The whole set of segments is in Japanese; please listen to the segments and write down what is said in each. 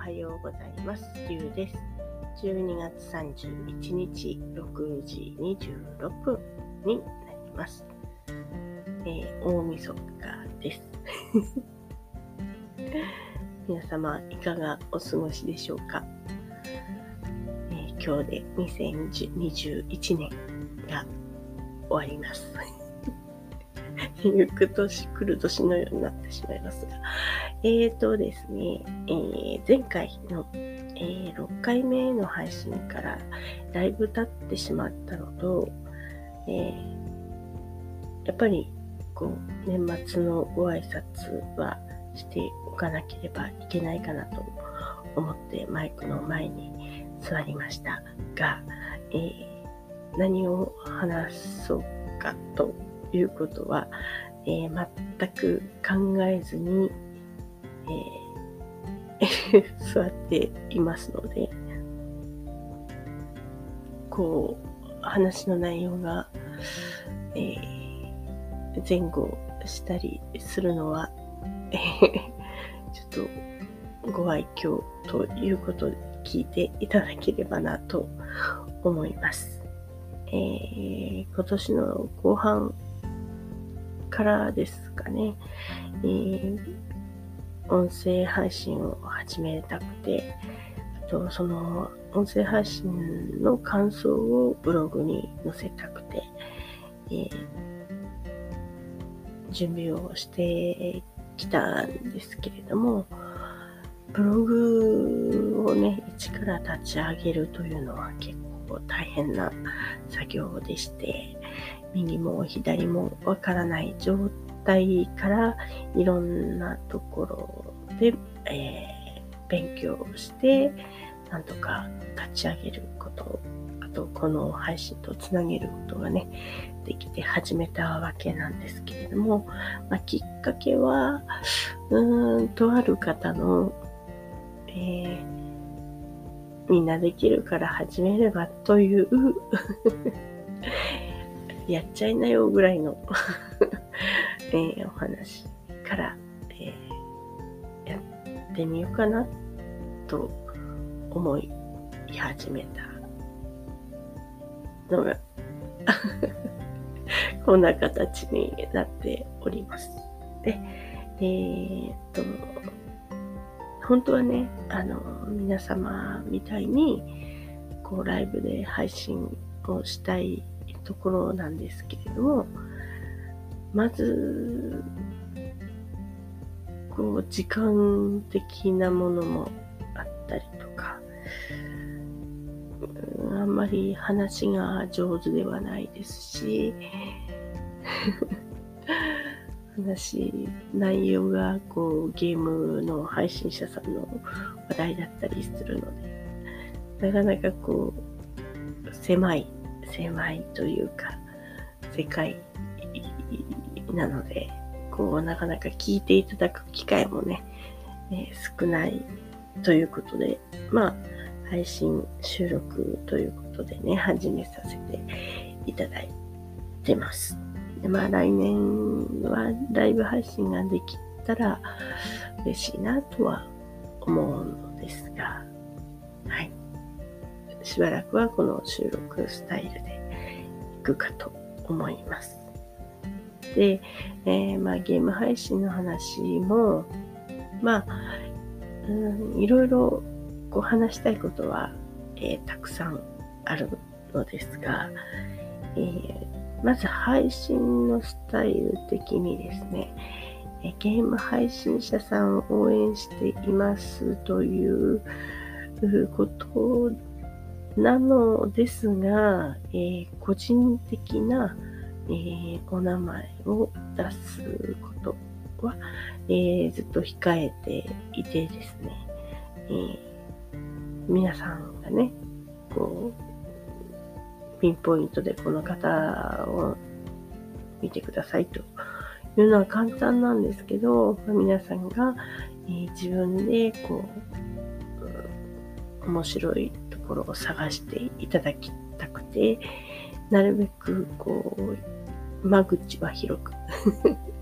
はようございます。ゆうです。12月31日6時26分になります。えー、大晦日です。皆様、いかがお過ごしでしょうか、えー、今日で2021年が終わります。行く年来る年のようになってしまいますが。えーとですね、えー、前回の、えー、6回目の配信からだいぶ経ってしまったのと、え、やっぱりこう年末のご挨拶はしておかなければいけないかなと思ってマイクの前に座りましたが、え、何を話そうかということは、えー、全く考えずに、えー、座っていますので、こう、話の内容が、えー、前後したりするのは、えー、ちょっとご愛嬌ということで聞いていただければなと思います。えー、今年の後半からですかね、えー、音声配信を始めたくて、あとその音声配信の感想をブログに載せたくて、えー、準備をしてきたんですけれども、ブログをね、一から立ち上げるというのは結構大変な作業でして、右も左もわからない状態からいろんなところで、えー、勉強して、なんとか立ち上げること、あとこの配信とつなげることがね、できて始めたわけなんですけれども、まあ、きっかけは、うーん、とある方の、えー、みんなできるから始めればというやっちゃいなよぐらいの えー、お話から、えー、やってみようかなと思い始めたのが こんな形になっております。で、えー、っと、本当はね、あの、皆様みたいに、こう、ライブで配信をしたいところなんですけれども、まず、こう、時間的なものもあったりとか、あんまり話が上手ではないですし、話、内容がこうゲームの配信者さんの話題だったりするので、なかなかこう、狭い狭いというか、世界なので、こう、なかなか聞いていただく機会もね、えー、少ないということで、まあ、配信収録ということでね、始めさせていただいてます。でまあ、来年はライブ配信ができたら嬉しいなとは思うのですが、しばらくはこの収録スタイルでいくかと思います。で、えー、まあ、ゲーム配信の話も、まあ、うん、いろいろこう話したいことは、えー、たくさんあるのですが、えー、まず配信のスタイル的にですね、えゲーム配信者さんを応援していますということなのですが、えー、個人的な、えー、お名前を出すことは、えー、ずっと控えていてですね、え皆さんがね、こう、ピンポイントでこの方を見てくださいと。いうのは簡単なんですけど、皆さんが、え自分でこう、面白いころを探していただきたくて、なるべくこう、間口は広く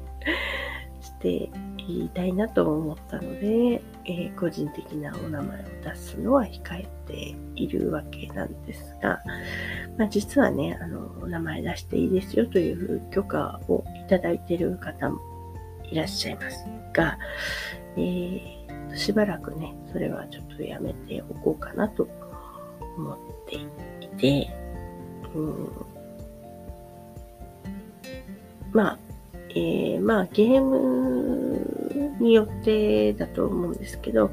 して言いたいなと思ったので、えー、個人的なお名前を出すのは控えているわけなんですが、まあ、実はね、あの、お名前出していいですよという許可をいただいている方もいらっしゃいますが、えー、しばらくね、それはちょっとやめておこうかなと思っていて、うん、まあ、えー、まあ、ゲームによってだと思うんですけど、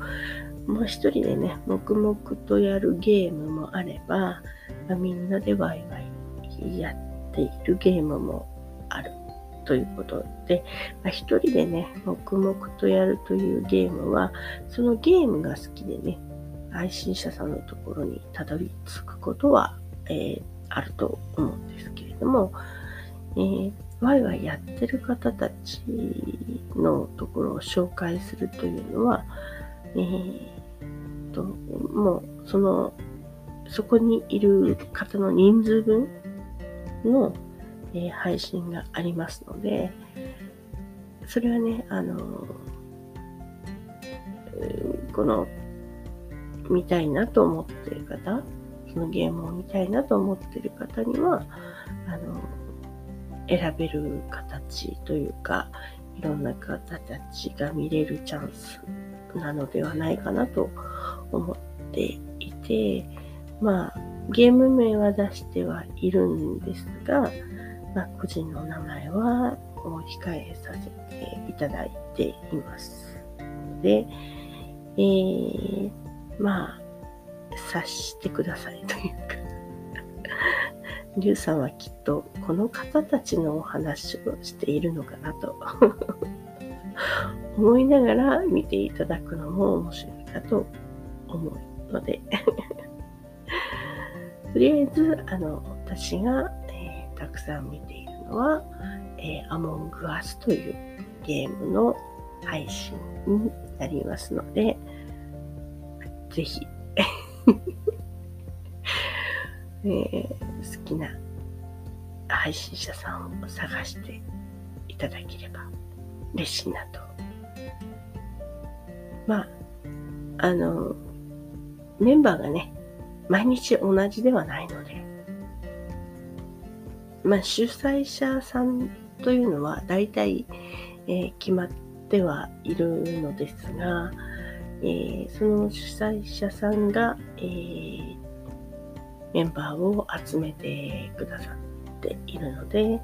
もう一人でね、黙々とやるゲームもあれば、まあ、みんなでワイワイやっているゲームもあるということで、まあ、一人でね、黙々とやるというゲームは、そのゲームが好きでね、配信者さんのところにたどり着くことは、えー、あると思うんですけれども、えー、ワイワイやってる方たちのところを紹介するというのは、えー、と、もう、その、そこにいる方の人数分の、えー、配信がありますので、それはね、あの、この、見たいなと思ってる方、そのゲームを見たいなと思ってる方には、あの、選べる形というか、いろんな方たちが見れるチャンスなのではないかなと思っていて、まあ、ゲーム名は出してはいるんですが、まあ、個人の名前はお控えさせていただいていますで、えー、まあ、察してくださいというか。リュウさんはきっとこの方たちのお話をしているのかなと。思いながら見ていただくのも面白いかと思うので。とりあえず、あの、私が、えー、たくさん見ているのは、えー、アモングアスというゲームの配信になりますので、ぜひ えー、好きな配信者さんを探していただければ嬉しいなと。まあ、あの、メンバーがね、毎日同じではないので、まあ、主催者さんというのは大体、えー、決まってはいるのですが、えー、その主催者さんが、えー、メンバーを集めてくださっているので、え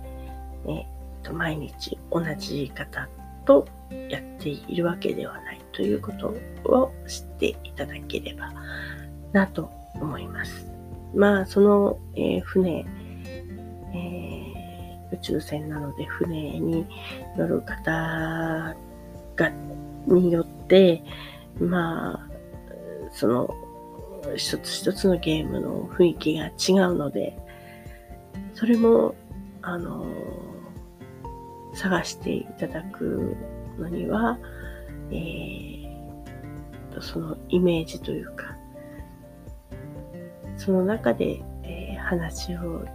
ー、と毎日同じ方とやっているわけではないということを知っていただければなと思います。まあ、その、えー、船、えー、宇宙船なので船に乗る方が、によって、まあ、その一つ一つのゲームの雰囲気が違うので、それも、あの、探していただくのには、えー、そのイメージというか、その中で、えー、話を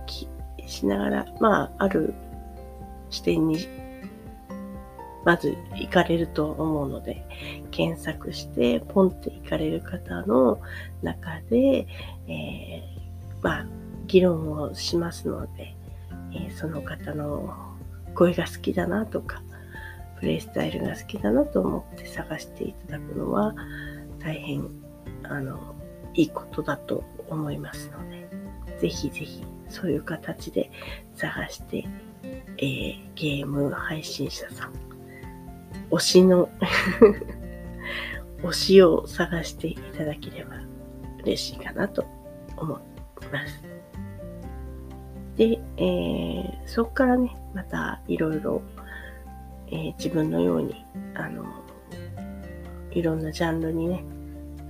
しながら、まあ、ある視点にまず行かれると思うので、検索してポンって行かれる方の中で、えー、まあ、議論をしますので、えー、その方の声が好きだなとか、プレイスタイルが好きだなと思って探していただくのは、大変、あの、いいことだと思いますので、ぜひぜひそういう形で探して、えー、ゲーム配信者さん推しの 推しを探していただければ嬉しいかなと思います。で、えー、そこからね、またいろいろ、え、自分のように、あの、いろんなジャンルにね、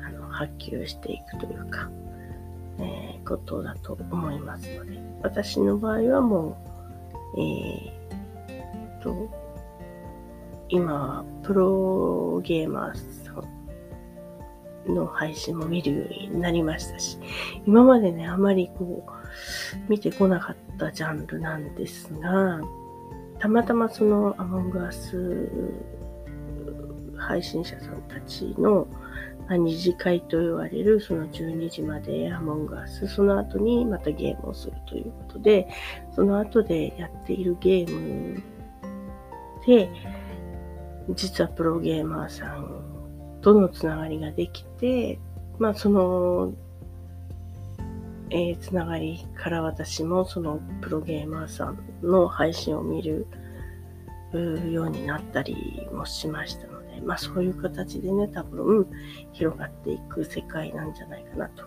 あの、波及していくというか、えー、ことだと思いますので、私の場合はもう、えー、と、今、プロゲーマーさんの配信も見るようになりましたし、今までね、あまりこう、見てこなかったジャンルなんですが、たまたまそのアモングアス配信者さんたちの、まあ、二次会と言われるその12時までアモンガス、その後にまたゲームをするということで、その後でやっているゲームで、実はプロゲーマーさんとのつながりができて、まあその、えー、つながりから私もそのプロゲーマーさんの配信を見るようになったりもしましたので、まあそういう形でね、多分広がっていく世界なんじゃないかなと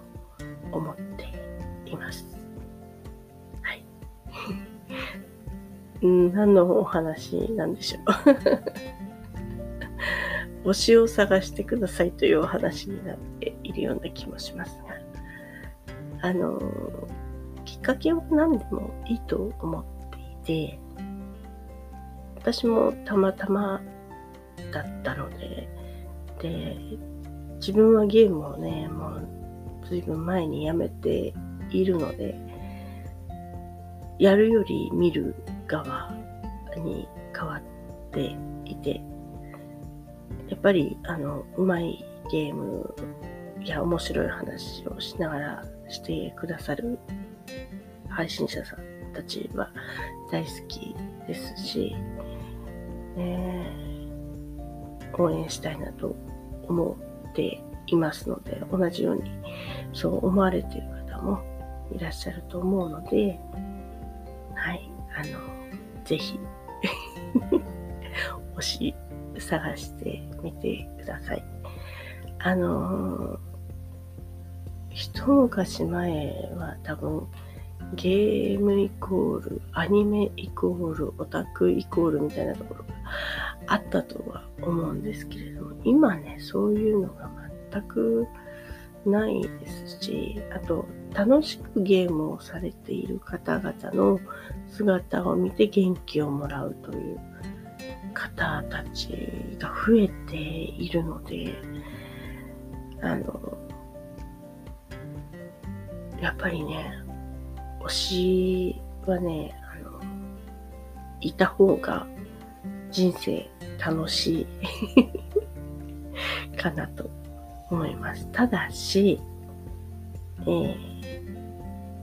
思っています。はい。何のお話なんでしょう？推しを探してくださいというお話になっているような気もしますが、あの、きっかけは何でもいいと思っていて、私もたまたまだったので、で、自分はゲームをね、もう随分前にやめているので、やるより見る側に変わっていて、っぱり、あの、うまいゲームや面白い話をしながらしてくださる配信者さんたちは大好きですし、えー、応援したいなと思っていますので、同じようにそう思われている方もいらっしゃると思うので、はい、あの、ぜひ推し 探してみてください。あのー、一昔前は多分、ゲームイコール、アニメイコール、オタクイコールみたいなところがあったとは思うんですけれども、今ね、そういうのが全くないですし、あと、楽しくゲームをされている方々の姿を見て元気をもらうという方たちが増えているので、あの、やっぱりね、推しはね、あの、いた方が人生楽しい かなと思います。ただし、えー、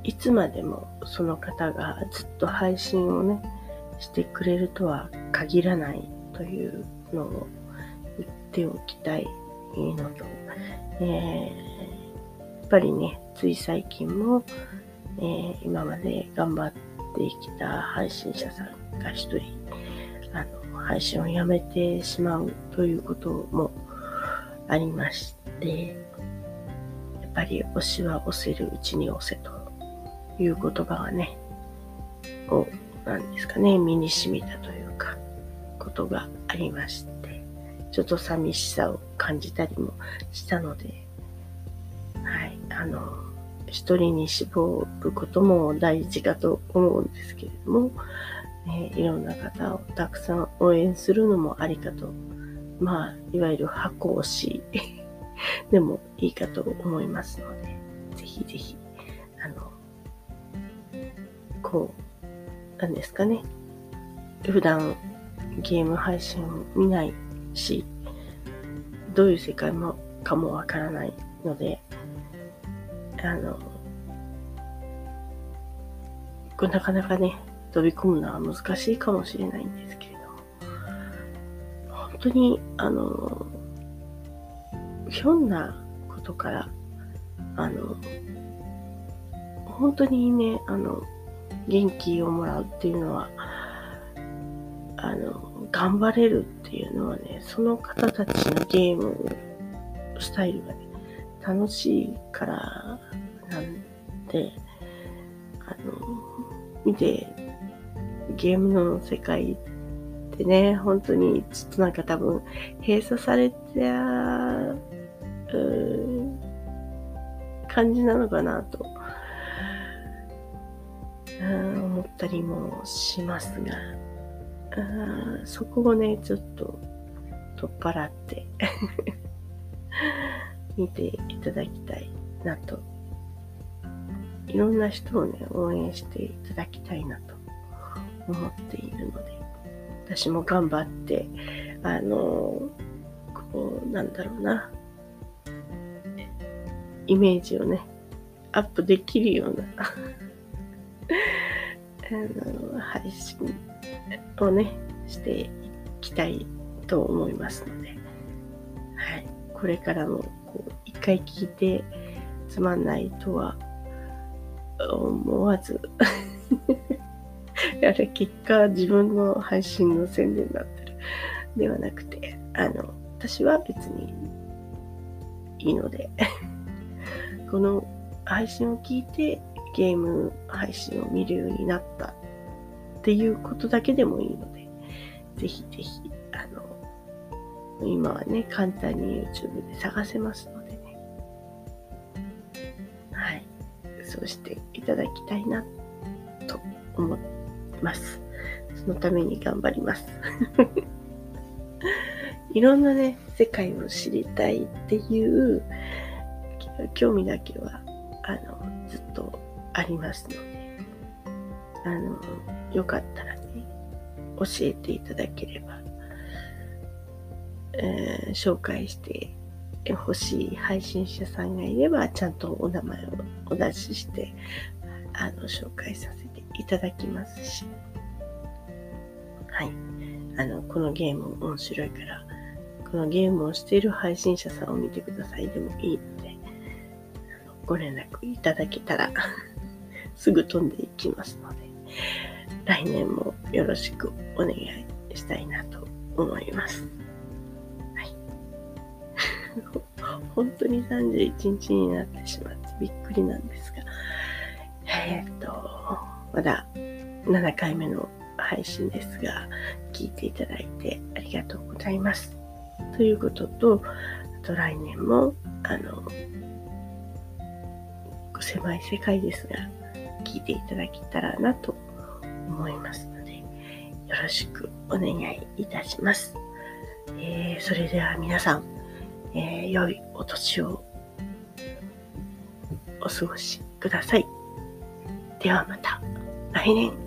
いつまでもその方がずっと配信をね、してくれるとは限らないというのを言っておきたいのと、えー、やっぱりね、つい最近も、えー、今まで頑張ってきた配信者さんが一人、あの、配信をやめてしまうということもありまして、やっぱり推しは押せるうちに押せという言葉がね、をなんですかね、身に染みたというか、ことがありまして、ちょっと寂しさを感じたりもしたので、はい、あの、一人に絞ることも大事かと思うんですけれども、え、いろんな方をたくさん応援するのもありかと、まあ、いわゆる箱推し でもいいかと思いますので、ぜひぜひ、あの、こう、なんですかね。普段ゲーム配信を見ないし、どういう世界もかもわからないので、あの、こなかなかね、飛び込むのは難しいかもしれないんですけれども、本当に、あの、ひょんなことから、あの、本当にね、あの、元気をもらうっていうのは、あの、頑張れるっていうのはね、その方たちのゲームスタイルがね、楽しいからなんで、あの、見て、ゲームの世界ってね、本当にちょっとなんか多分閉鎖された、感じなのかなと思ったりもしますが、そこをね、ちょっと取っ払って 見ていただきたいなと。いろんな人をね、応援していただきたいなと思っているので、私も頑張って、あの、ここう、なんだろうな、イメージをね、アップできるような あの、配信をね、していきたいと思いますので、はい。これからも、こう、一回聞いてつまんないとは思わず あれ、結果自分の配信の宣伝になってる。ではなくて、あの、私は別にいいのでこの配信を聞いてゲーム配信を見るようになったっていうことだけでもいいので、ぜひぜひ、あの、今はね、簡単に YouTube で探せますのでね。はい。そうしていただきたいなと思ってます。そのために頑張ります。いろんなね、世界を知りたいっていう興味だけは、あの、ありますので、あの、よかったらね、教えていただければ、えー、紹介してほしい配信者さんがいれば、ちゃんとお名前をお出しして、あの、紹介させていただきますし、はい。あの、このゲーム面白いから、このゲームをしている配信者さんを見てくださいでもいいので、ご連絡いただけたらすぐ飛んでいきますので、来年もよろしくお願いしたいなと思います。はい。本当に31日になってしまってびっくりなんですが、えー、っと、まだ7回目の配信ですが、聞いていただいてありがとうございます。ということと、あと来年も、あの、狭い世界ですが、聞いていただけたらなと思いますので、よろしくお願いいたします。えー、それでは皆さん、えー、良いお年をお過ごしください。ではまた来年。